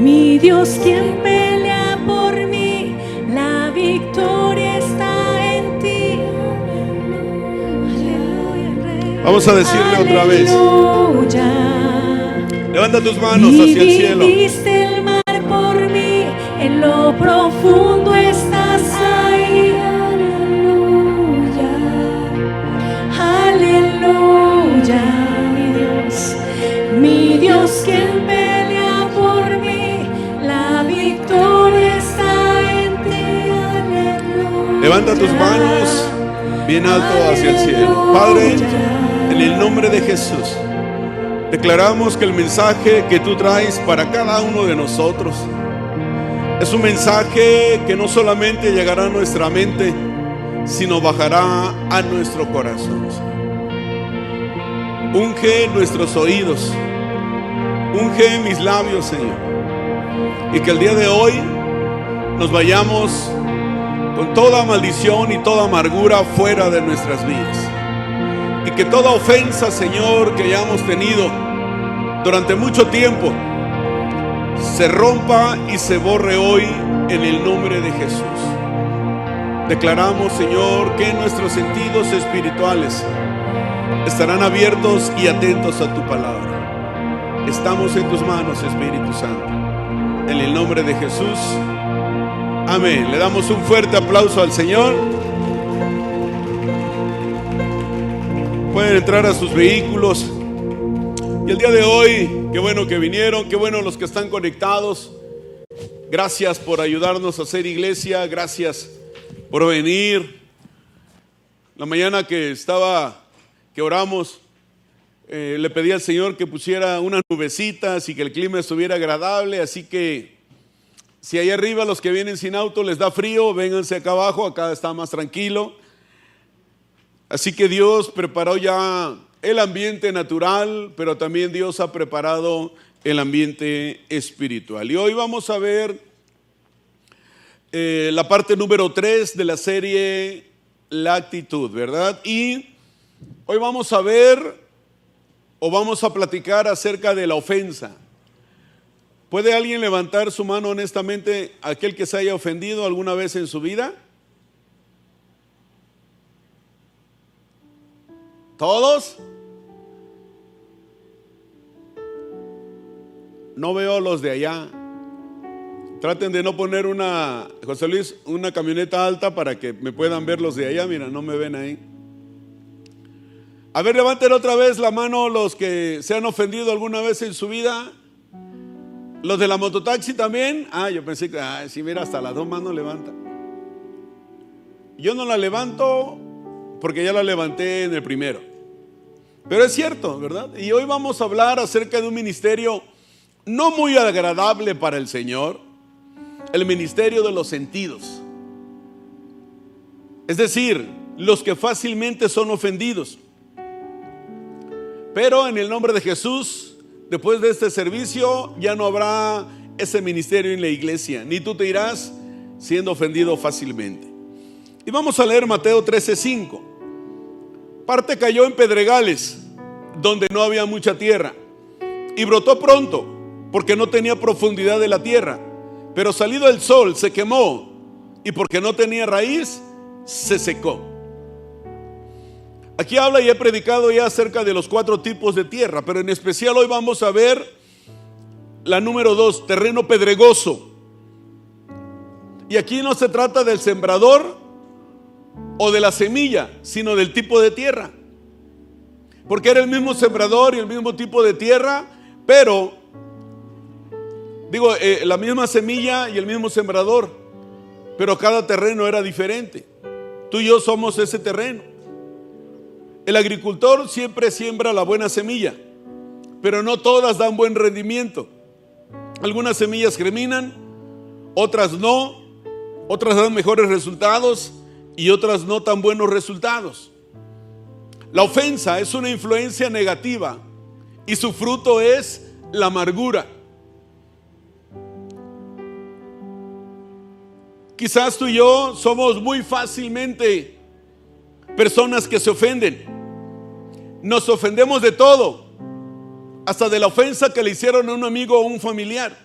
Mi Dios quien pelea por mí, la victoria está en ti. Aleluya. Vamos a decirle otra vez. Levanta tus manos hacia el cielo. El mar por mí, en lo profundo estás Levanta tus manos bien alto hacia el cielo. Padre, en el nombre de Jesús, declaramos que el mensaje que tú traes para cada uno de nosotros es un mensaje que no solamente llegará a nuestra mente, sino bajará a nuestro corazón. Unge nuestros oídos, unge mis labios, Señor. Y que el día de hoy nos vayamos con toda maldición y toda amargura fuera de nuestras vidas. Y que toda ofensa, Señor, que hayamos tenido durante mucho tiempo, se rompa y se borre hoy en el nombre de Jesús. Declaramos, Señor, que nuestros sentidos espirituales estarán abiertos y atentos a tu palabra. Estamos en tus manos, Espíritu Santo. En el nombre de Jesús. Amén. Le damos un fuerte aplauso al Señor. Pueden entrar a sus vehículos. Y el día de hoy, qué bueno que vinieron, qué bueno los que están conectados. Gracias por ayudarnos a hacer iglesia, gracias por venir. La mañana que estaba, que oramos, eh, le pedí al Señor que pusiera unas nubecitas y que el clima estuviera agradable, así que si ahí arriba los que vienen sin auto les da frío, vénganse acá abajo, acá está más tranquilo. Así que Dios preparó ya el ambiente natural, pero también Dios ha preparado el ambiente espiritual. Y hoy vamos a ver eh, la parte número 3 de la serie La actitud, ¿verdad? Y hoy vamos a ver o vamos a platicar acerca de la ofensa. ¿Puede alguien levantar su mano honestamente aquel que se haya ofendido alguna vez en su vida? ¿Todos? No veo los de allá. Traten de no poner una, José Luis, una camioneta alta para que me puedan ver los de allá. Mira, no me ven ahí. A ver, levanten otra vez la mano los que se han ofendido alguna vez en su vida. Los de la mototaxi también. Ah, yo pensé que, sí, mira, hasta las dos manos levanta. Yo no la levanto porque ya la levanté en el primero. Pero es cierto, ¿verdad? Y hoy vamos a hablar acerca de un ministerio no muy agradable para el Señor, el ministerio de los sentidos. Es decir, los que fácilmente son ofendidos. Pero en el nombre de Jesús, después de este servicio, ya no habrá ese ministerio en la iglesia, ni tú te irás siendo ofendido fácilmente. Y vamos a leer Mateo 13:5. Parte cayó en pedregales, donde no había mucha tierra, y brotó pronto, porque no tenía profundidad de la tierra. Pero salido el sol se quemó, y porque no tenía raíz, se secó. Aquí habla y he predicado ya acerca de los cuatro tipos de tierra, pero en especial hoy vamos a ver la número dos, terreno pedregoso. Y aquí no se trata del sembrador o de la semilla, sino del tipo de tierra. Porque era el mismo sembrador y el mismo tipo de tierra, pero, digo, eh, la misma semilla y el mismo sembrador, pero cada terreno era diferente. Tú y yo somos ese terreno. El agricultor siempre siembra la buena semilla, pero no todas dan buen rendimiento. Algunas semillas germinan, otras no, otras dan mejores resultados y otras no tan buenos resultados. La ofensa es una influencia negativa y su fruto es la amargura. Quizás tú y yo somos muy fácilmente personas que se ofenden. Nos ofendemos de todo, hasta de la ofensa que le hicieron a un amigo o un familiar.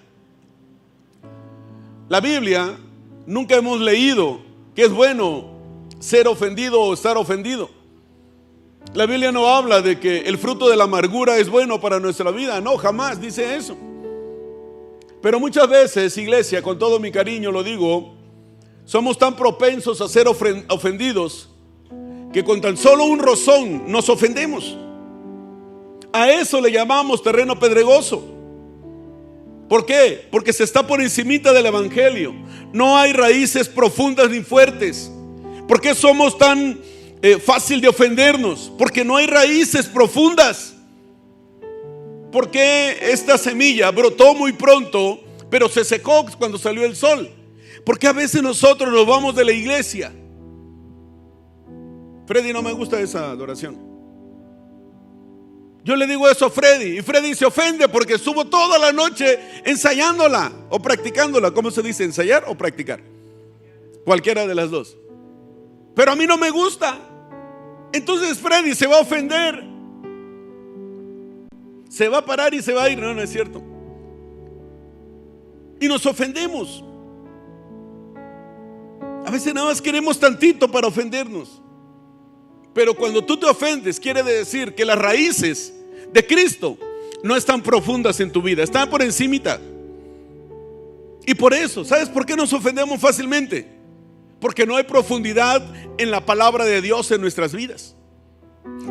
La Biblia nunca hemos leído que es bueno ser ofendido o estar ofendido. La Biblia no habla de que el fruto de la amargura es bueno para nuestra vida. No, jamás dice eso. Pero muchas veces, iglesia, con todo mi cariño lo digo, somos tan propensos a ser ofendidos que con tan solo un rozón nos ofendemos. A eso le llamamos terreno pedregoso. ¿Por qué? Porque se está por encimita del Evangelio. No hay raíces profundas ni fuertes. ¿Por qué somos tan eh, fácil de ofendernos? Porque no hay raíces profundas. ¿Por qué esta semilla brotó muy pronto, pero se secó cuando salió el sol? Porque a veces nosotros nos vamos de la iglesia. Freddy, no me gusta esa adoración. Yo le digo eso a Freddy y Freddy se ofende porque estuvo toda la noche ensayándola o practicándola. ¿Cómo se dice? ¿Ensayar o practicar? Cualquiera de las dos. Pero a mí no me gusta. Entonces Freddy se va a ofender. Se va a parar y se va a ir. No, no es cierto. Y nos ofendemos. A veces nada más queremos tantito para ofendernos. Pero cuando tú te ofendes, quiere decir que las raíces de Cristo no están profundas en tu vida, están por encimita. Y por eso, ¿sabes por qué nos ofendemos fácilmente? Porque no hay profundidad en la palabra de Dios en nuestras vidas.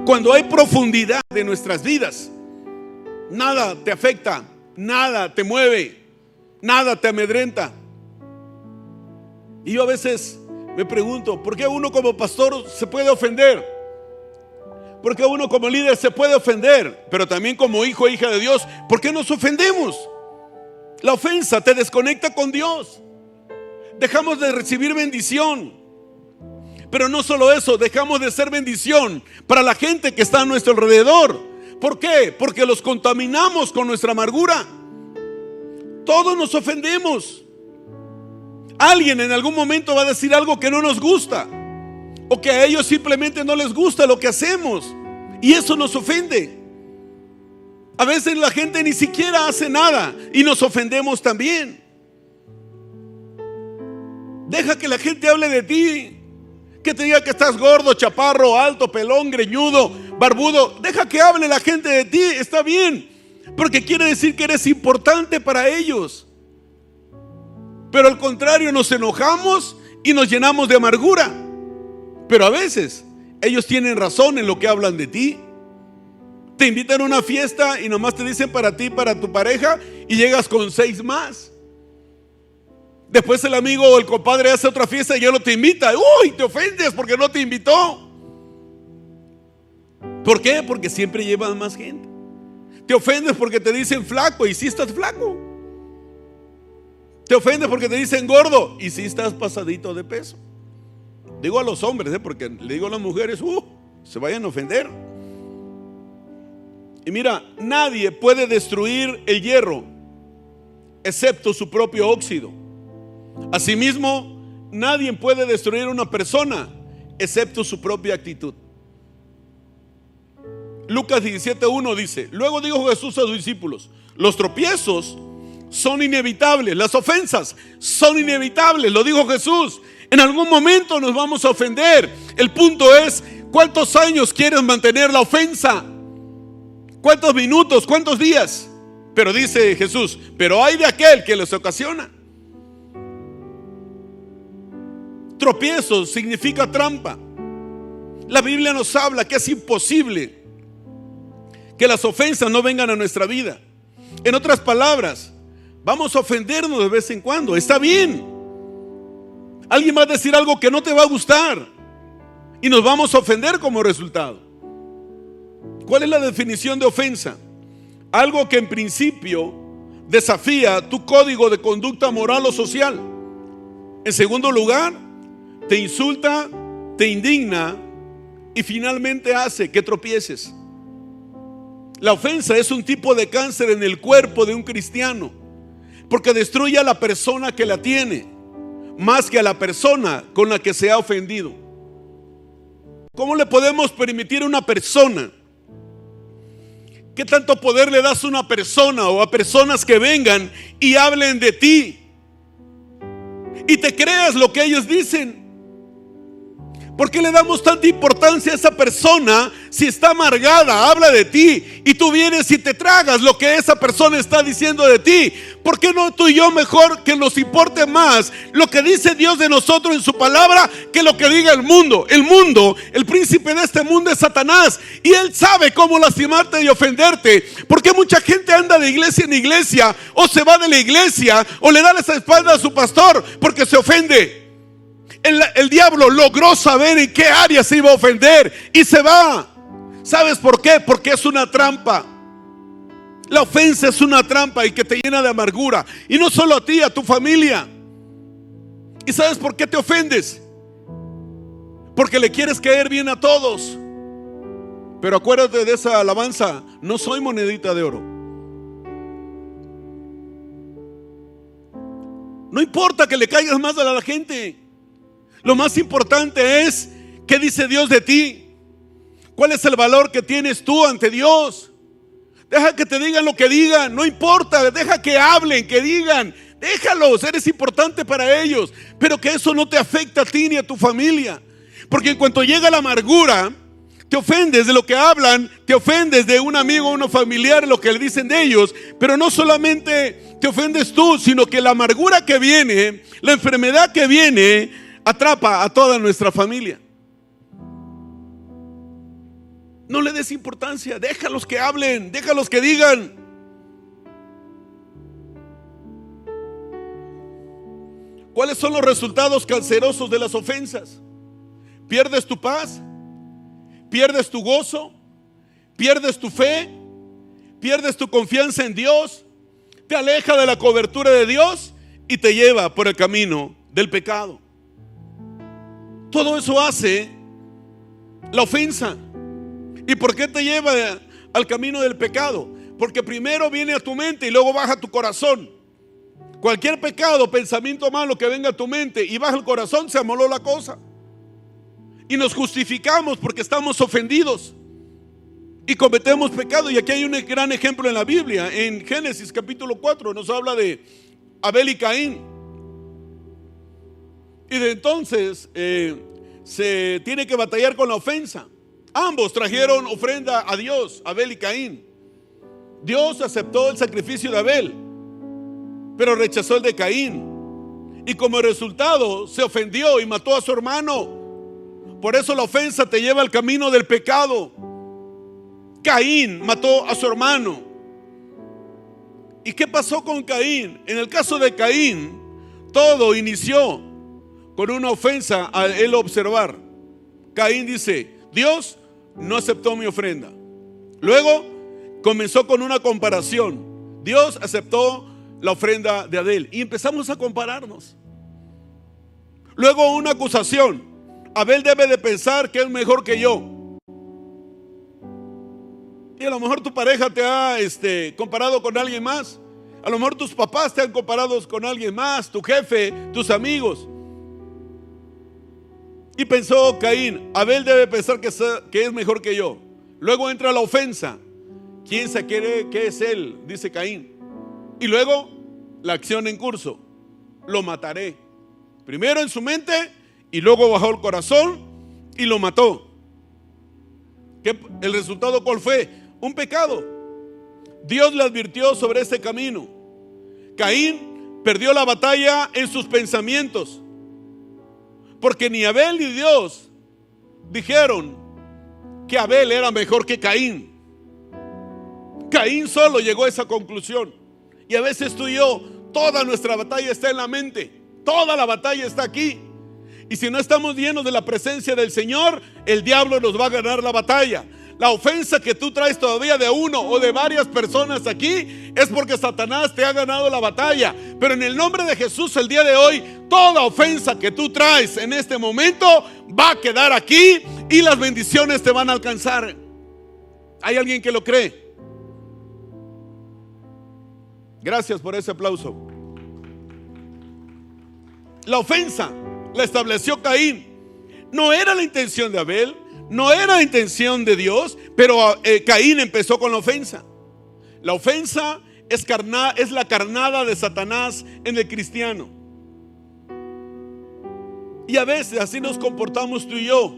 Cuando hay profundidad en nuestras vidas, nada te afecta, nada te mueve, nada te amedrenta. Y yo a veces me pregunto, ¿por qué uno como pastor se puede ofender? Porque uno como líder se puede ofender, pero también como hijo e hija de Dios, ¿por qué nos ofendemos? La ofensa te desconecta con Dios. Dejamos de recibir bendición. Pero no solo eso, dejamos de ser bendición para la gente que está a nuestro alrededor. ¿Por qué? Porque los contaminamos con nuestra amargura. Todos nos ofendemos. Alguien en algún momento va a decir algo que no nos gusta. O que a ellos simplemente no les gusta lo que hacemos. Y eso nos ofende. A veces la gente ni siquiera hace nada y nos ofendemos también. Deja que la gente hable de ti. Que te diga que estás gordo, chaparro, alto, pelón, greñudo, barbudo. Deja que hable la gente de ti. Está bien. Porque quiere decir que eres importante para ellos. Pero al contrario, nos enojamos y nos llenamos de amargura. Pero a veces ellos tienen razón en lo que hablan de ti. Te invitan a una fiesta y nomás te dicen para ti, para tu pareja, y llegas con seis más. Después el amigo o el compadre hace otra fiesta y ya no te invita. Uy, te ofendes porque no te invitó. ¿Por qué? Porque siempre llevan más gente. Te ofendes porque te dicen flaco y si estás flaco. Te ofendes porque te dicen gordo y si estás pasadito de peso. Digo a los hombres, ¿eh? porque le digo a las mujeres, uh, se vayan a ofender. Y mira, nadie puede destruir el hierro excepto su propio óxido. Asimismo, nadie puede destruir una persona excepto su propia actitud. Lucas 17.1 dice, luego dijo Jesús a sus discípulos, los tropiezos son inevitables, las ofensas son inevitables, lo dijo Jesús. En algún momento nos vamos a ofender. El punto es, ¿cuántos años quieres mantener la ofensa? ¿Cuántos minutos? ¿Cuántos días? Pero dice Jesús, pero hay de aquel que les ocasiona. Tropiezo significa trampa. La Biblia nos habla que es imposible que las ofensas no vengan a nuestra vida. En otras palabras, vamos a ofendernos de vez en cuando. Está bien. Alguien va a decir algo que no te va a gustar y nos vamos a ofender como resultado. ¿Cuál es la definición de ofensa? Algo que en principio desafía tu código de conducta moral o social. En segundo lugar, te insulta, te indigna y finalmente hace que tropieces. La ofensa es un tipo de cáncer en el cuerpo de un cristiano porque destruye a la persona que la tiene más que a la persona con la que se ha ofendido. ¿Cómo le podemos permitir a una persona? ¿Qué tanto poder le das a una persona o a personas que vengan y hablen de ti? y te creas lo que ellos dicen. ¿Por qué le damos tanta importancia a esa persona si está amargada, habla de ti y tú vienes y te tragas lo que esa persona está diciendo de ti? ¿Por qué no tú y yo mejor que nos importe más lo que dice Dios de nosotros en su palabra que lo que diga el mundo? El mundo, el príncipe de este mundo es Satanás y él sabe cómo lastimarte y ofenderte. ¿Por qué mucha gente anda de iglesia en iglesia o se va de la iglesia o le da esa espalda a su pastor porque se ofende? El, diablo logró saber en qué área se iba a ofender y se va. ¿Sabes por qué? Porque es una trampa. La ofensa es una trampa y que te llena de amargura. Y no solo a ti, a tu familia. ¿Y sabes por qué te ofendes? Porque le quieres caer bien a todos. Pero acuérdate de esa alabanza. No soy monedita de oro. No importa que le caigas más a la gente. Lo más importante es qué dice Dios de ti. ¿Cuál es el valor que tienes tú ante Dios? Deja que te digan lo que digan, no importa, deja que hablen, que digan, déjalos, eres importante para ellos, pero que eso no te afecte a ti ni a tu familia. Porque en cuanto llega la amargura, te ofendes de lo que hablan, te ofendes de un amigo o un familiar, lo que le dicen de ellos, pero no solamente te ofendes tú, sino que la amargura que viene, la enfermedad que viene, atrapa a toda nuestra familia. No le des importancia, déjalos que hablen, déjalos que digan. ¿Cuáles son los resultados cancerosos de las ofensas? Pierdes tu paz, pierdes tu gozo, pierdes tu fe, pierdes tu confianza en Dios, te aleja de la cobertura de Dios y te lleva por el camino del pecado. Todo eso hace la ofensa. ¿Y por qué te lleva al camino del pecado? Porque primero viene a tu mente y luego baja a tu corazón. Cualquier pecado, pensamiento malo que venga a tu mente y baja el corazón, se amoló la cosa. Y nos justificamos porque estamos ofendidos y cometemos pecado. Y aquí hay un gran ejemplo en la Biblia. En Génesis capítulo 4 nos habla de Abel y Caín. Y de entonces eh, se tiene que batallar con la ofensa. Ambos trajeron ofrenda a Dios, Abel y Caín. Dios aceptó el sacrificio de Abel, pero rechazó el de Caín. Y como resultado se ofendió y mató a su hermano. Por eso la ofensa te lleva al camino del pecado. Caín mató a su hermano. ¿Y qué pasó con Caín? En el caso de Caín, todo inició con una ofensa al él observar. Caín dice, Dios no aceptó mi ofrenda. Luego comenzó con una comparación. Dios aceptó la ofrenda de Adel y empezamos a compararnos. Luego una acusación. Abel debe de pensar que es mejor que yo. Y a lo mejor tu pareja te ha este, comparado con alguien más. A lo mejor tus papás te han comparado con alguien más, tu jefe, tus amigos. Y pensó Caín, Abel debe pensar que, es mejor que yo. Luego entra la ofensa. ¿Quién se quiere que es él? Dice Caín. Y luego la acción en curso. Lo mataré. Primero en su mente y luego bajó el corazón y lo mató. ¿El resultado cuál fue? Un pecado. Dios le advirtió sobre ese camino. Caín perdió la batalla en sus pensamientos. Porque ni Abel ni Dios dijeron que Abel era mejor que Caín. Caín solo llegó a esa conclusión. Y a veces tú y yo, toda nuestra batalla está en la mente. Toda la batalla está aquí. Y si no estamos llenos de la presencia del Señor, el diablo nos va a ganar la batalla. La ofensa que tú traes todavía de uno o de varias personas aquí es porque Satanás te ha ganado la batalla. Pero en el nombre de Jesús el día de hoy, toda ofensa que tú traes en este momento va a quedar aquí y las bendiciones te van a alcanzar. ¿Hay alguien que lo cree? Gracias por ese aplauso. La ofensa la estableció Caín. No era la intención de Abel, no era intención de Dios, pero eh, Caín empezó con la ofensa. La ofensa es, es la carnada de Satanás en el cristiano. Y a veces así nos comportamos tú y yo.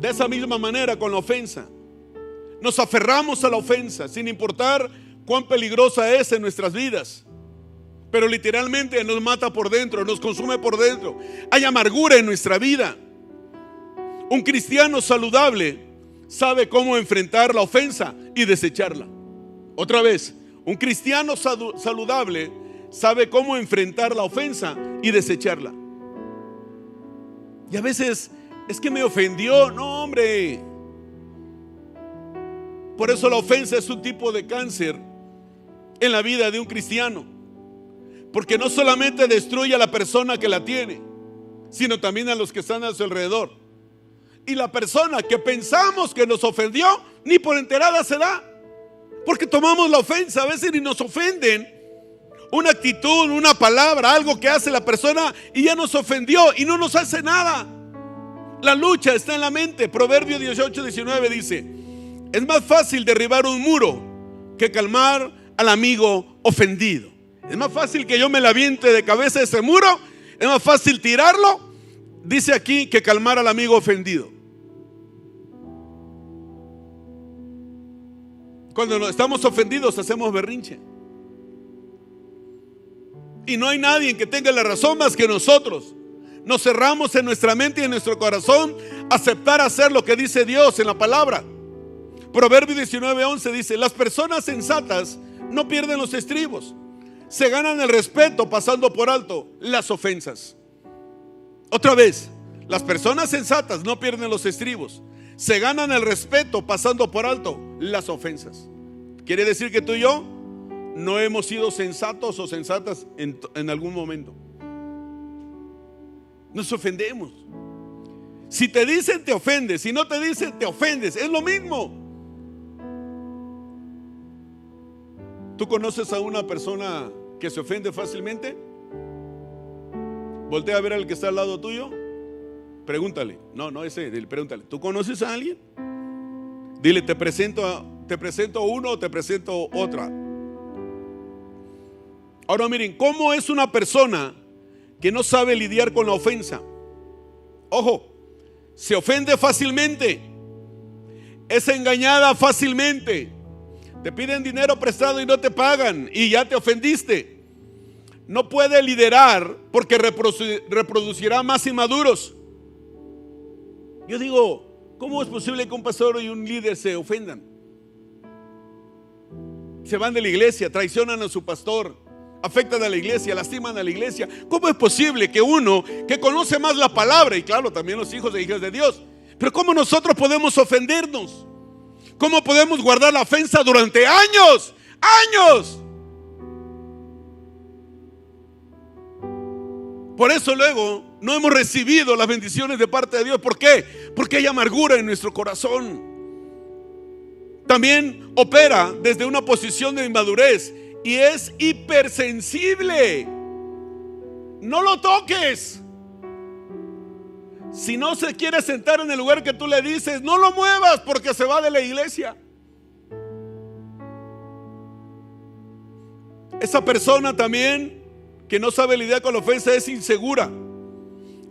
De esa misma manera con la ofensa. Nos aferramos a la ofensa sin importar cuán peligrosa es en nuestras vidas. Pero literalmente nos mata por dentro, nos consume por dentro. Hay amargura en nuestra vida. Un cristiano saludable sabe cómo enfrentar la ofensa y desecharla. Otra vez, un cristiano saludable sabe cómo enfrentar la ofensa y desecharla. Y a veces es que me ofendió, no hombre. Por eso la ofensa es un tipo de cáncer en la vida de un cristiano. Porque no solamente destruye a la persona que la tiene, sino también a los que están a su alrededor. Y la persona que pensamos que nos ofendió, ni por enterada se da. Porque tomamos la ofensa, a veces ni nos ofenden. Una actitud, una palabra, algo que hace la persona y ya nos ofendió y no nos hace nada. La lucha está en la mente. Proverbio 18, 19 dice, es más fácil derribar un muro que calmar al amigo ofendido. Es más fácil que yo me la de cabeza ese muro. Es más fácil tirarlo, dice aquí, que calmar al amigo ofendido. Cuando estamos ofendidos hacemos berrinche. Y no hay nadie que tenga la razón más que nosotros. Nos cerramos en nuestra mente y en nuestro corazón aceptar hacer lo que dice Dios en la palabra. Proverbio 19:11 dice, las personas sensatas no pierden los estribos, se ganan el respeto pasando por alto las ofensas. Otra vez, las personas sensatas no pierden los estribos, se ganan el respeto pasando por alto las ofensas. Quiere decir que tú y yo no hemos sido sensatos o sensatas en, en algún momento. Nos ofendemos. Si te dicen, te ofendes. Si no te dicen, te ofendes. Es lo mismo. ¿Tú conoces a una persona que se ofende fácilmente? Voltea a ver al que está al lado tuyo. Pregúntale. No, no ese, pregúntale. ¿Tú conoces a alguien? Dile, te presento, te presento uno o te presento otra. Ahora miren, ¿cómo es una persona que no sabe lidiar con la ofensa? Ojo, se ofende fácilmente, es engañada fácilmente, te piden dinero prestado y no te pagan y ya te ofendiste. No puede liderar porque reproducirá más inmaduros. Yo digo, ¿cómo es posible que un pastor y un líder se ofendan? Se van de la iglesia, traicionan a su pastor, afectan a la iglesia, lastiman a la iglesia. ¿Cómo es posible que uno que conoce más la palabra, y claro, también los hijos e hijas de Dios, pero cómo nosotros podemos ofendernos? ¿Cómo podemos guardar la ofensa durante años? Años. Por eso luego no hemos recibido las bendiciones de parte de Dios. ¿Por qué? Porque hay amargura en nuestro corazón. También opera desde una posición de inmadurez y es hipersensible. No lo toques. Si no se quiere sentar en el lugar que tú le dices, no lo muevas porque se va de la iglesia. Esa persona también que no sabe lidiar con la ofensa es insegura.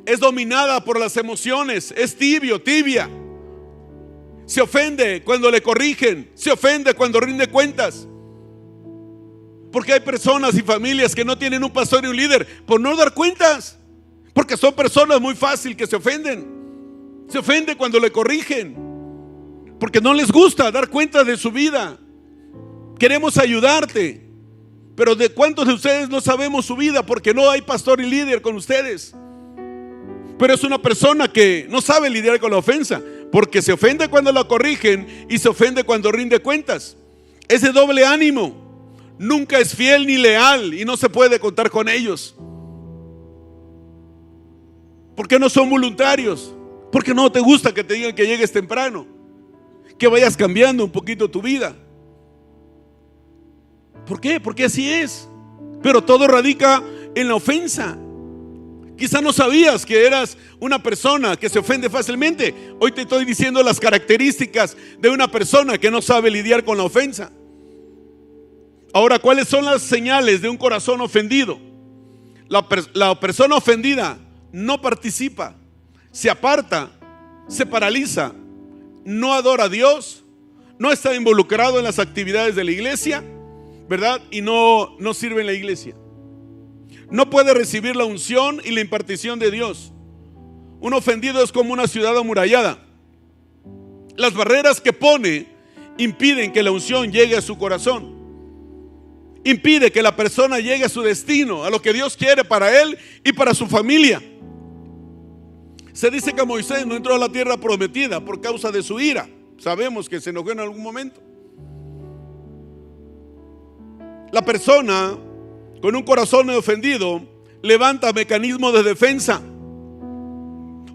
Es dominada por las emociones. Es tibio, tibia. Se ofende cuando le corrigen. Se ofende cuando rinde cuentas. Porque hay personas y familias que no tienen un pastor y un líder por no dar cuentas. Porque son personas muy fácil que se ofenden. Se ofende cuando le corrigen. Porque no les gusta dar cuenta de su vida. Queremos ayudarte. Pero de cuántos de ustedes no sabemos su vida porque no hay pastor y líder con ustedes. Pero es una persona que no sabe lidiar con la ofensa. Porque se ofende cuando la corrigen y se ofende cuando rinde cuentas. Ese doble ánimo. Nunca es fiel ni leal y no se puede contar con ellos. ¿Por qué no son voluntarios? Porque no te gusta que te digan que llegues temprano, que vayas cambiando un poquito tu vida. ¿Por qué? Porque así es. Pero todo radica en la ofensa. Quizá no sabías que eras una persona que se ofende fácilmente. Hoy te estoy diciendo las características de una persona que no sabe lidiar con la ofensa. Ahora, ¿cuáles son las señales de un corazón ofendido? La, la persona ofendida no participa, se aparta, se paraliza, no adora a Dios, no está involucrado en las actividades de la iglesia, ¿verdad? Y no, no sirve en la iglesia. No puede recibir la unción y la impartición de Dios. Un ofendido es como una ciudad amurallada. Las barreras que pone impiden que la unción llegue a su corazón. Impide que la persona llegue a su destino, a lo que Dios quiere para él y para su familia. Se dice que Moisés no entró a la tierra prometida por causa de su ira. Sabemos que se enojó en algún momento. La persona con un corazón ofendido levanta mecanismos de defensa.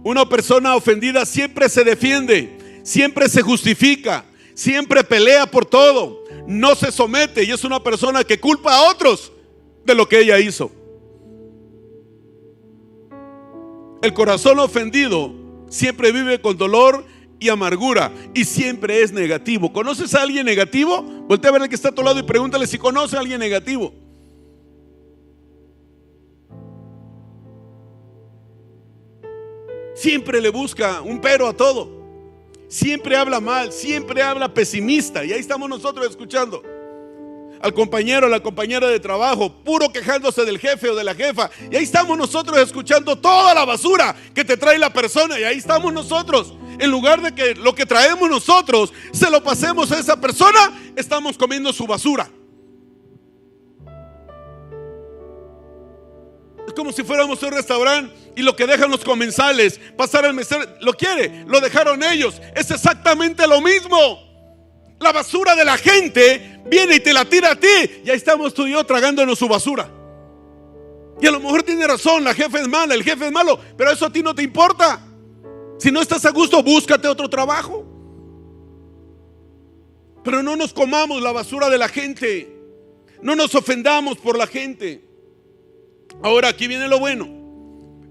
Una persona ofendida siempre se defiende, siempre se justifica, siempre pelea por todo, no se somete y es una persona que culpa a otros de lo que ella hizo. El corazón ofendido siempre vive con dolor y amargura y siempre es negativo. ¿Conoces a alguien negativo? Voltea a ver al que está a tu lado y pregúntale si conoce a alguien negativo. Siempre le busca un pero a todo. Siempre habla mal, siempre habla pesimista. Y ahí estamos nosotros escuchando al compañero, a la compañera de trabajo, puro quejándose del jefe o de la jefa. Y ahí estamos nosotros escuchando toda la basura que te trae la persona. Y ahí estamos nosotros. En lugar de que lo que traemos nosotros se lo pasemos a esa persona, estamos comiendo su basura. Es como si fuéramos a un restaurante y lo que dejan los comensales pasar al mesero, lo quiere, lo dejaron ellos. Es exactamente lo mismo. La basura de la gente viene y te la tira a ti. Y ahí estamos tú y yo tragándonos su basura. Y a lo mejor tiene razón, la jefe es mala, el jefe es malo, pero eso a ti no te importa. Si no estás a gusto, búscate otro trabajo. Pero no nos comamos la basura de la gente. No nos ofendamos por la gente. Ahora aquí viene lo bueno.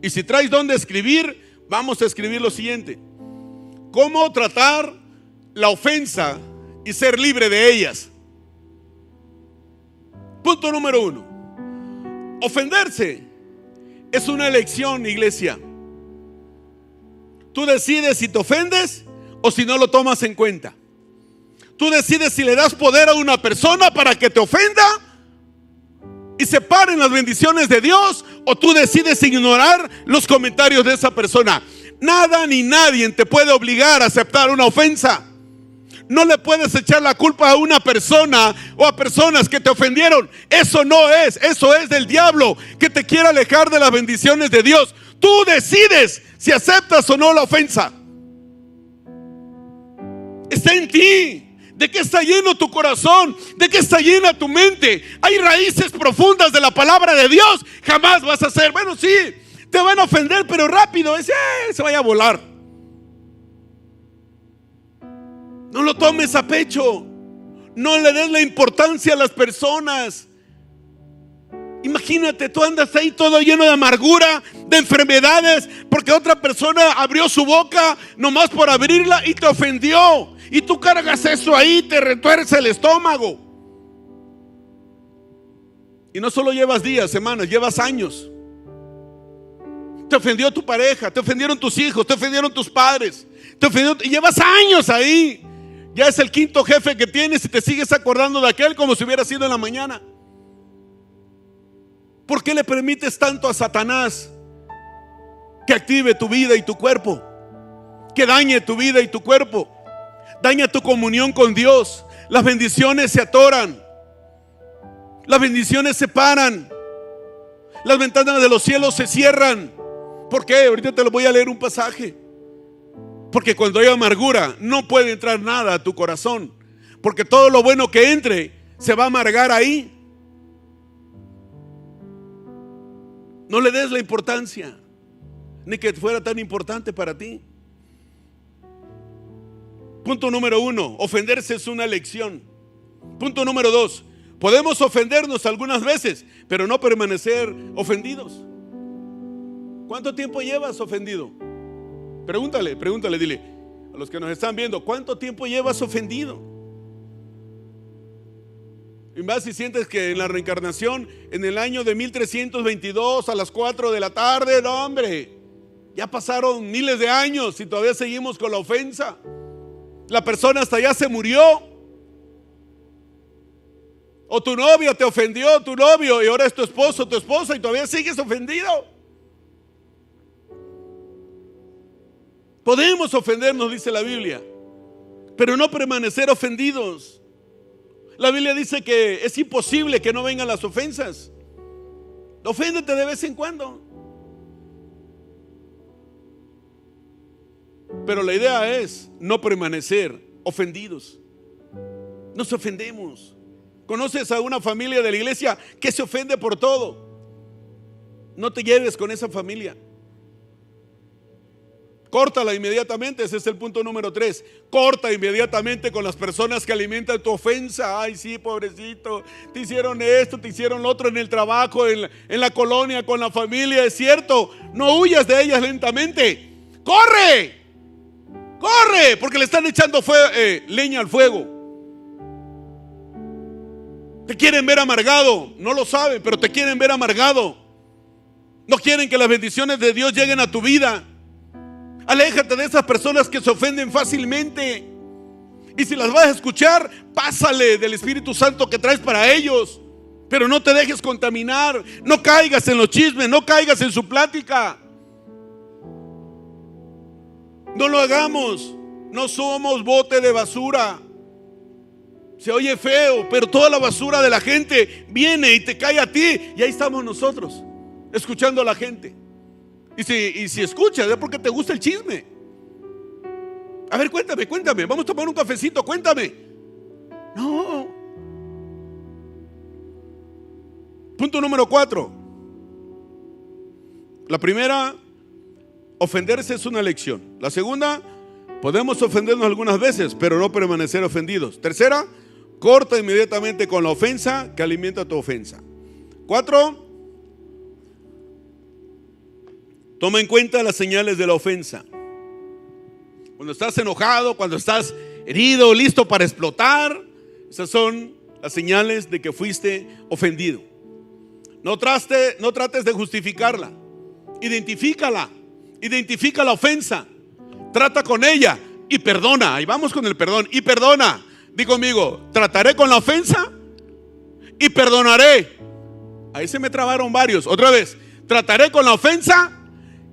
Y si traes dónde escribir, vamos a escribir lo siguiente. ¿Cómo tratar la ofensa y ser libre de ellas? Punto número uno. Ofenderse es una elección, iglesia. Tú decides si te ofendes o si no lo tomas en cuenta. Tú decides si le das poder a una persona para que te ofenda y separen las bendiciones de Dios o tú decides ignorar los comentarios de esa persona. Nada ni nadie te puede obligar a aceptar una ofensa. No le puedes echar la culpa a una persona o a personas que te ofendieron. Eso no es, eso es del diablo que te quiere alejar de las bendiciones de Dios. Tú decides si aceptas o no la ofensa. Está en ti. ¿De qué está lleno tu corazón? ¿De qué está llena tu mente? Hay raíces profundas de la palabra de Dios. Jamás vas a ser, bueno, sí, te van a ofender, pero rápido, ese eh, se vaya a volar. No lo tomes a pecho. No le des la importancia a las personas. Imagínate, tú andas ahí todo lleno de amargura, de enfermedades, porque otra persona abrió su boca nomás por abrirla y te ofendió. Y tú cargas eso ahí, te retuerce el estómago. Y no solo llevas días, semanas, llevas años. Te ofendió tu pareja, te ofendieron tus hijos, te ofendieron tus padres, te ofendió, y llevas años ahí. Ya es el quinto jefe que tienes y te sigues acordando de aquel como si hubiera sido en la mañana. ¿Por qué le permites tanto a Satanás que active tu vida y tu cuerpo? Que dañe tu vida y tu cuerpo. Daña tu comunión con Dios. Las bendiciones se atoran. Las bendiciones se paran. Las ventanas de los cielos se cierran. ¿Por qué? Ahorita te lo voy a leer un pasaje. Porque cuando hay amargura no puede entrar nada a tu corazón. Porque todo lo bueno que entre se va a amargar ahí. No le des la importancia, ni que fuera tan importante para ti. Punto número uno, ofenderse es una lección. Punto número dos, podemos ofendernos algunas veces, pero no permanecer ofendidos. ¿Cuánto tiempo llevas ofendido? Pregúntale, pregúntale, dile a los que nos están viendo, ¿cuánto tiempo llevas ofendido? Y más si sientes que en la reencarnación, en el año de 1322 a las 4 de la tarde, no hombre, Ya pasaron miles de años y todavía seguimos con la ofensa. La persona hasta ya se murió. O tu novia te ofendió, tu novio, y ahora es tu esposo, tu esposa, y todavía sigues ofendido. Podemos ofendernos, dice la Biblia, pero no permanecer ofendidos. La Biblia dice que es imposible que no vengan las ofensas. Oféndete de vez en cuando. Pero la idea es no permanecer ofendidos. Nos ofendemos. ¿Conoces a una familia de la iglesia que se ofende por todo? No te lleves con esa familia. Córtala inmediatamente, ese es el punto número tres. Corta inmediatamente con las personas que alimentan tu ofensa. Ay, sí, pobrecito, te hicieron esto, te hicieron lo otro en el trabajo, en la, en la colonia, con la familia. Es cierto, no huyas de ellas lentamente. ¡Corre! ¡Corre! Porque le están echando eh, leña al fuego. Te quieren ver amargado, no lo saben, pero te quieren ver amargado. No quieren que las bendiciones de Dios lleguen a tu vida. Aléjate de esas personas que se ofenden fácilmente. Y si las vas a escuchar, pásale del Espíritu Santo que traes para ellos. Pero no te dejes contaminar. No caigas en los chismes, no caigas en su plática. No lo hagamos. No somos bote de basura. Se oye feo, pero toda la basura de la gente viene y te cae a ti. Y ahí estamos nosotros, escuchando a la gente. Y si, y si escuchas, es porque te gusta el chisme. A ver, cuéntame, cuéntame. Vamos a tomar un cafecito, cuéntame. No. Punto número cuatro. La primera, ofenderse es una lección. La segunda, podemos ofendernos algunas veces, pero no permanecer ofendidos. Tercera, corta inmediatamente con la ofensa que alimenta tu ofensa. Cuatro, Toma en cuenta las señales de la ofensa. Cuando estás enojado, cuando estás herido, listo para explotar, esas son las señales de que fuiste ofendido. No, traste, no trates de justificarla. Identifícala. Identifica la ofensa. Trata con ella y perdona. Ahí vamos con el perdón. Y perdona. Di conmigo, trataré con la ofensa y perdonaré. Ahí se me trabaron varios. Otra vez, trataré con la ofensa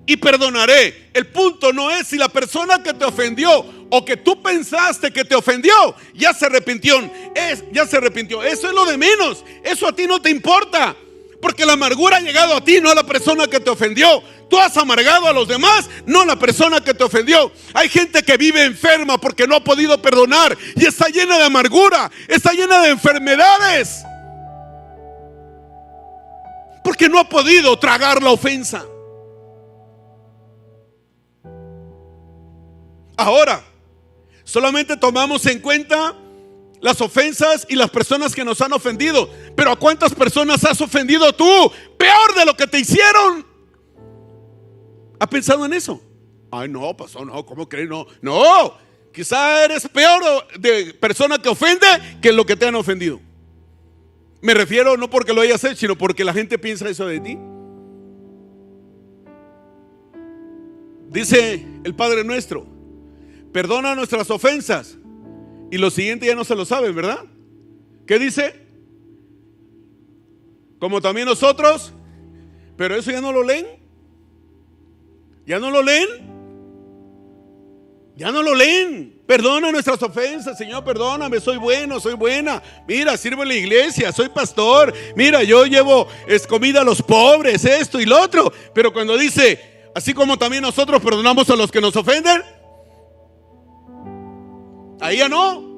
y perdonaré. El punto no es si la persona que te ofendió o que tú pensaste que te ofendió ya se arrepintió. Es, ya se arrepintió. Eso es lo de menos. Eso a ti no te importa. Porque la amargura ha llegado a ti, no a la persona que te ofendió. Tú has amargado a los demás, no a la persona que te ofendió. Hay gente que vive enferma porque no ha podido perdonar y está llena de amargura, está llena de enfermedades. Porque no ha podido tragar la ofensa. Ahora, solamente tomamos en cuenta las ofensas y las personas que nos han ofendido. Pero ¿a cuántas personas has ofendido tú? Peor de lo que te hicieron. ¿Ha pensado en eso? Ay, no, pasó, no, ¿cómo crees? No, no. Quizá eres peor de persona que ofende que lo que te han ofendido. Me refiero no porque lo hayas hecho, sino porque la gente piensa eso de ti. Dice el Padre nuestro, perdona nuestras ofensas. Y lo siguiente ya no se lo saben, ¿verdad? ¿Qué dice? Como también nosotros, pero eso ya no lo leen. ¿Ya no lo leen? Ya no lo leen. Perdona nuestras ofensas, Señor, perdóname, soy bueno, soy buena. Mira, sirvo en la iglesia, soy pastor. Mira, yo llevo comida a los pobres, esto y lo otro. Pero cuando dice, así como también nosotros perdonamos a los que nos ofenden, Ahí ya no.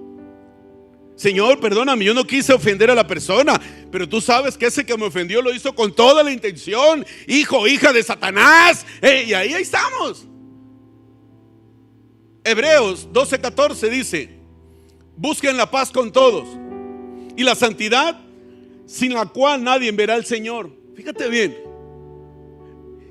Señor, perdóname, yo no quise ofender a la persona, pero tú sabes que ese que me ofendió lo hizo con toda la intención, hijo, hija de Satanás. Eh, y ahí, ahí estamos. Hebreos 12:14 dice, busquen la paz con todos y la santidad sin la cual nadie verá al Señor. Fíjate bien,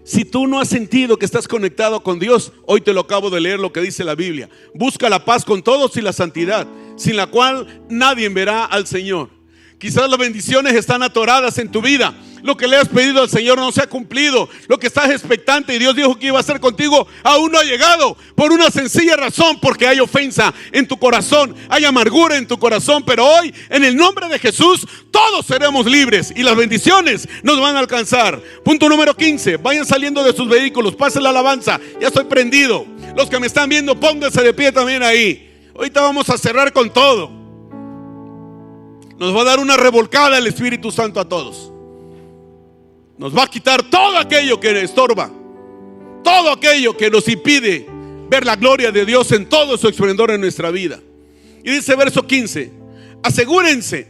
si tú no has sentido que estás conectado con Dios, hoy te lo acabo de leer lo que dice la Biblia. Busca la paz con todos y la santidad, sin la cual nadie verá al Señor. Quizás las bendiciones están atoradas en tu vida. lo que le has pedido al Señor no se ha cumplido, lo que estás expectante y Dios dijo que iba a hacer contigo aún no ha llegado, por una sencilla razón, porque hay ofensa en tu corazón, hay amargura en tu corazón, pero hoy en el nombre de Jesús todos seremos libres y las bendiciones nos van a alcanzar. Punto número 15, vayan saliendo de sus vehículos, pasen la alabanza, ya estoy prendido. Los que me están viendo, pónganse de pie también ahí. Ahorita vamos a cerrar con todo. Nos va a dar una revolcada el Espíritu Santo a todos. Nos va a quitar todo aquello que estorba. Todo aquello que nos impide ver la gloria de Dios en todo su esplendor en nuestra vida. Y dice verso 15, asegúrense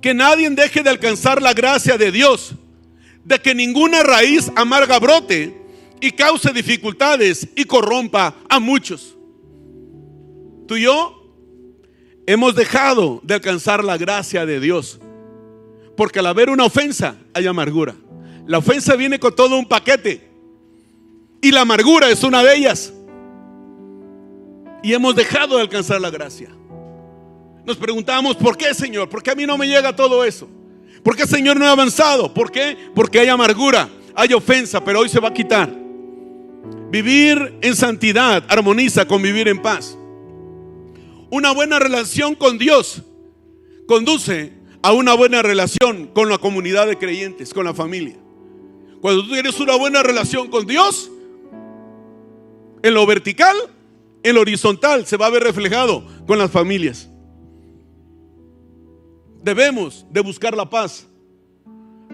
que nadie deje de alcanzar la gracia de Dios, de que ninguna raíz amarga brote y cause dificultades y corrompa a muchos. Tú y yo hemos dejado de alcanzar la gracia de Dios. Porque al haber una ofensa hay amargura. La ofensa viene con todo un paquete. Y la amargura es una de ellas. Y hemos dejado de alcanzar la gracia. Nos preguntamos, ¿por qué Señor? ¿Por qué a mí no me llega todo eso? ¿Por qué Señor no he avanzado? ¿Por qué? Porque hay amargura, hay ofensa, pero hoy se va a quitar. Vivir en santidad armoniza con vivir en paz. Una buena relación con Dios conduce a una buena relación con la comunidad de creyentes, con la familia. Cuando tú tienes una buena relación con Dios, en lo vertical, en lo horizontal, se va a ver reflejado con las familias. Debemos de buscar la paz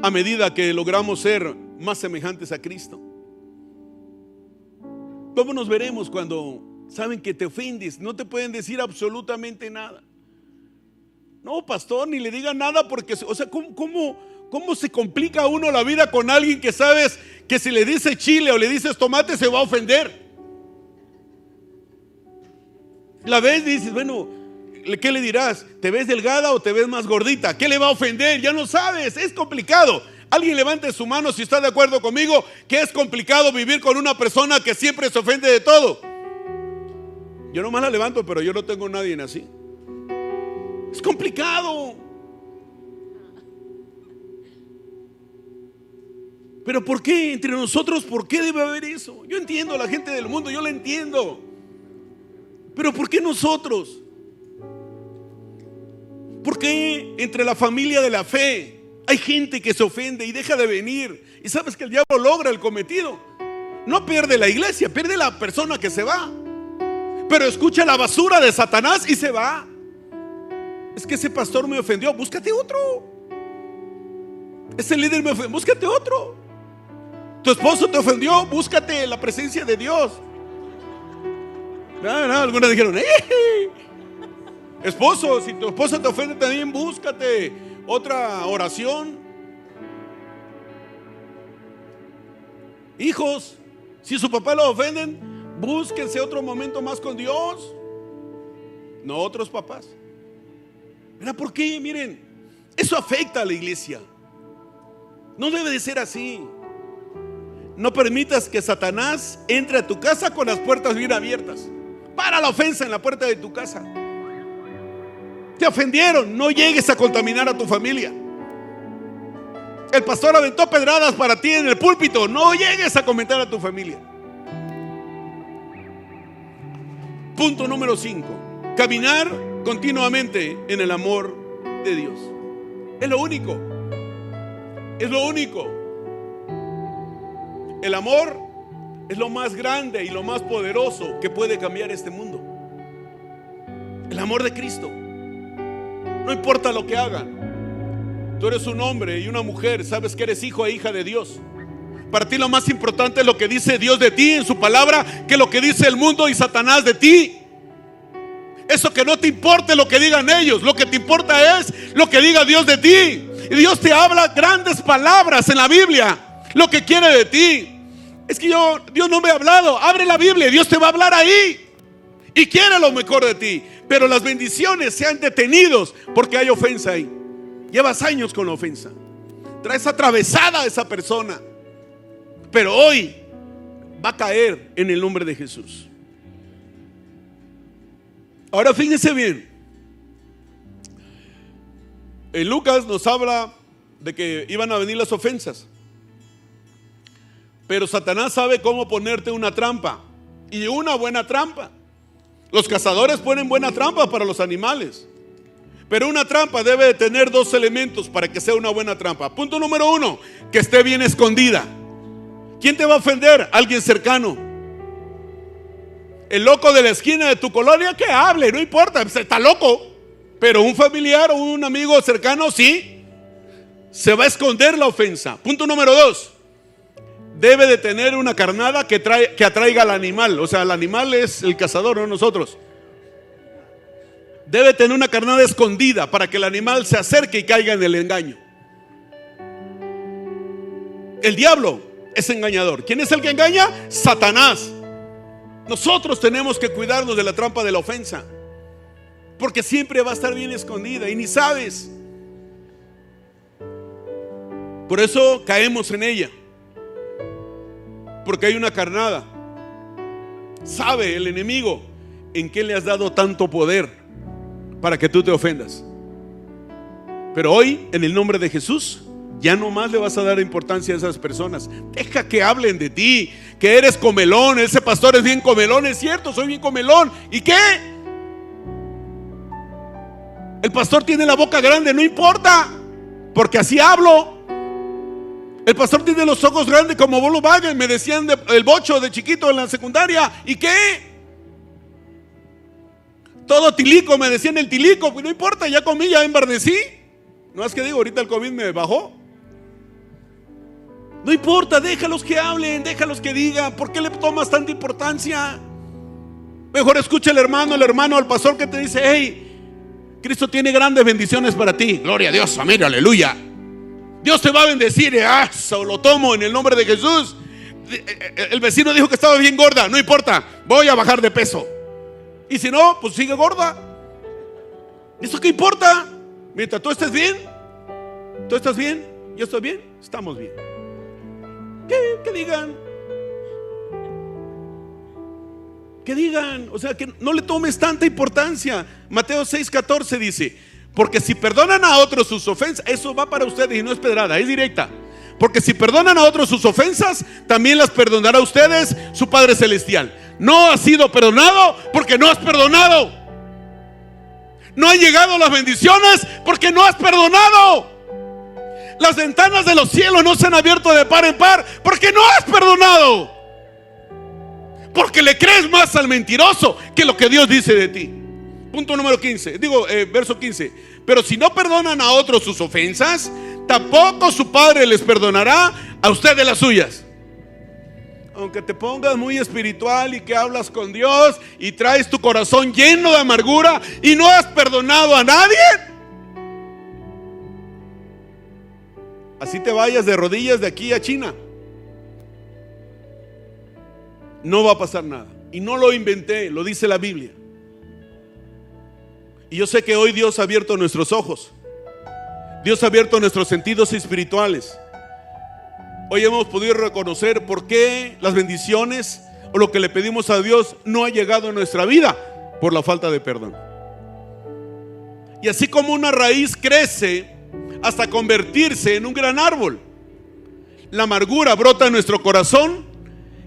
a medida que logramos ser más semejantes a Cristo. ¿Cómo nos veremos cuando saben que te ofendes, no te pueden decir absolutamente nada. No, pastor, ni le diga nada porque, o sea, ¿cómo, cómo, se complica uno la vida con alguien que sabes que si le dices chile o le dices tomate se va a ofender? La ves dices, bueno, ¿qué le dirás? ¿Te ves delgada o te ves más gordita? ¿Qué le va a ofender? Ya no sabes, es complicado. Alguien levante su mano si está de acuerdo conmigo que es complicado vivir con una persona que siempre se ofende de todo. Yo nomás la levanto, pero yo no tengo nadie así. Es complicado. Pero ¿por qué entre nosotros? ¿Por qué debe haber eso? Yo entiendo a la gente del mundo, yo la entiendo. Pero ¿por qué nosotros? ¿Por qué entre la familia de la fe hay gente que se ofende y deja de venir? Y sabes que el diablo logra el cometido. No pierde la iglesia, pierde la persona que se va pero escucha la basura de Satanás y se va. Es que ese pastor me ofendió, búscate otro. Ese líder me ofendió, búscate otro. Tu esposo te ofendió, búscate la presencia de Dios. algunos dijeron, ¡Eh! esposo, si tu esposo te ofende también, búscate otra oración. Hijos, si su papá lo ofenden, Búsquense otro momento más con Dios. No otros papás. ¿Verdad por qué? Miren, eso afecta a la iglesia. No debe de ser así. No permitas que Satanás entre a tu casa con las puertas bien abiertas. Para la ofensa en la puerta de tu casa. Te ofendieron, no llegues a contaminar a tu familia. El pastor aventó pedradas para ti en el púlpito, no llegues a comentar a tu familia. Punto número 5. Caminar continuamente en el amor de Dios. Es lo único. Es lo único. El amor es lo más grande y lo más poderoso que puede cambiar este mundo. El amor de Cristo. No importa lo que hagan. Tú eres un hombre y una mujer, sabes que eres hijo e hija de Dios. Para ti lo más importante es lo que dice Dios de ti en su palabra que lo que dice el mundo y Satanás de ti. Eso que no te importe lo que digan ellos, lo que te importa es lo que diga Dios de ti. Y Dios te habla grandes palabras en la Biblia, lo que quiere de ti. Es que yo, Dios no me ha hablado. Abre la Biblia, Dios te va a hablar ahí. Y quiere lo mejor de ti. Pero las bendiciones se han detenido porque hay ofensa ahí. Llevas años con ofensa. Traes atravesada a esa persona. Pero hoy va a caer en el nombre de Jesús. Ahora fíjense bien. En Lucas nos habla de que iban a venir las ofensas. Pero Satanás sabe cómo ponerte una trampa. Y una buena trampa. Los cazadores ponen buena trampa para los animales. Pero una trampa debe de tener dos elementos para que sea una buena trampa. Punto número uno, que esté bien escondida. ¿Quién te va a ofender? Alguien cercano. El loco de la esquina de tu colonia que hable, no importa, está loco. Pero un familiar o un amigo cercano, sí, se va a esconder la ofensa. Punto número dos, debe de tener una carnada que, trae, que atraiga al animal. O sea, el animal es el cazador, no nosotros. Debe tener una carnada escondida para que el animal se acerque y caiga en el engaño. El diablo es engañador. ¿Quién es el que engaña? Satanás. Nosotros tenemos que cuidarnos de la trampa de la ofensa. Porque siempre va a estar bien escondida y ni sabes. Por eso caemos en ella. Porque hay una carnada. Sabe el enemigo en qué le has dado tanto poder para que tú te ofendas. Pero hoy, en el nombre de Jesús, ya no más le vas a dar importancia a esas personas. Deja que hablen de ti, que eres comelón. Ese pastor es bien comelón, es cierto, soy bien comelón. ¿Y qué? El pastor tiene la boca grande, no importa, porque así hablo. El pastor tiene los ojos grandes como Volkswagen, me decían el bocho de chiquito en la secundaria. ¿Y qué? Todo tilico, me decían el tilico, pues no importa, ya comí, ya embarnecí. No es que digo, ahorita el COVID me bajó. No importa, déjalos que hablen, déjalos que digan. ¿Por qué le tomas tanta importancia? Mejor escucha el hermano, el hermano, al pastor que te dice, hey, Cristo tiene grandes bendiciones para ti. Gloria a Dios, amén, aleluya. Dios te va a bendecir. Ah, lo tomo en el nombre de Jesús. Eh, eh, el vecino dijo que estaba bien gorda. No importa, voy a bajar de peso. Y si no, pues sigue gorda. ¿Eso qué importa? Mientras tú estés bien, tú estás bien, yo estoy bien, estamos bien. Que, digan. Que digan, o sea, que no le tomes tanta importancia. Mateo 6:14 dice, porque si perdonan a otros sus ofensas, eso va para ustedes y no es pedrada, es directa. Porque si perdonan a otros sus ofensas, también las perdonará a ustedes su Padre Celestial. No has sido perdonado porque no has perdonado. No han llegado las bendiciones porque no has perdonado. Las ventanas de los cielos no se han abierto de par en par porque no has perdonado. Porque le crees más al mentiroso que lo que Dios dice de ti. Punto número 15. Digo, eh, verso 15. Pero si no perdonan a otros sus ofensas, tampoco su Padre les perdonará a ustedes las suyas. Aunque te pongas muy espiritual y que hablas con Dios y traes tu corazón lleno de amargura y no has perdonado a nadie, Así te vayas de rodillas de aquí a China. No va a pasar nada. Y no lo inventé, lo dice la Biblia. Y yo sé que hoy Dios ha abierto nuestros ojos. Dios ha abierto nuestros sentidos espirituales. Hoy hemos podido reconocer por qué las bendiciones o lo que le pedimos a Dios no ha llegado a nuestra vida por la falta de perdón. Y así como una raíz crece hasta convertirse en un gran árbol. La amargura brota en nuestro corazón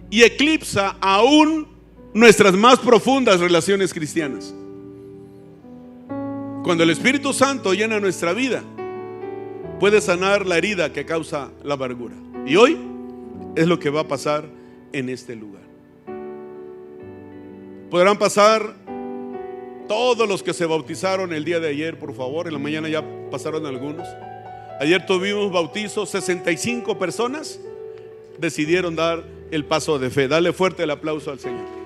y eclipsa aún nuestras más profundas relaciones cristianas. Cuando el Espíritu Santo llena nuestra vida, puede sanar la herida que causa la amargura. Y hoy es lo que va a pasar en este lugar. Podrán pasar todos los que se bautizaron el día de ayer, por favor, en la mañana ya pasaron algunos. Ayer tuvimos bautizos, 65 personas decidieron dar el paso de fe. Dale fuerte el aplauso al Señor.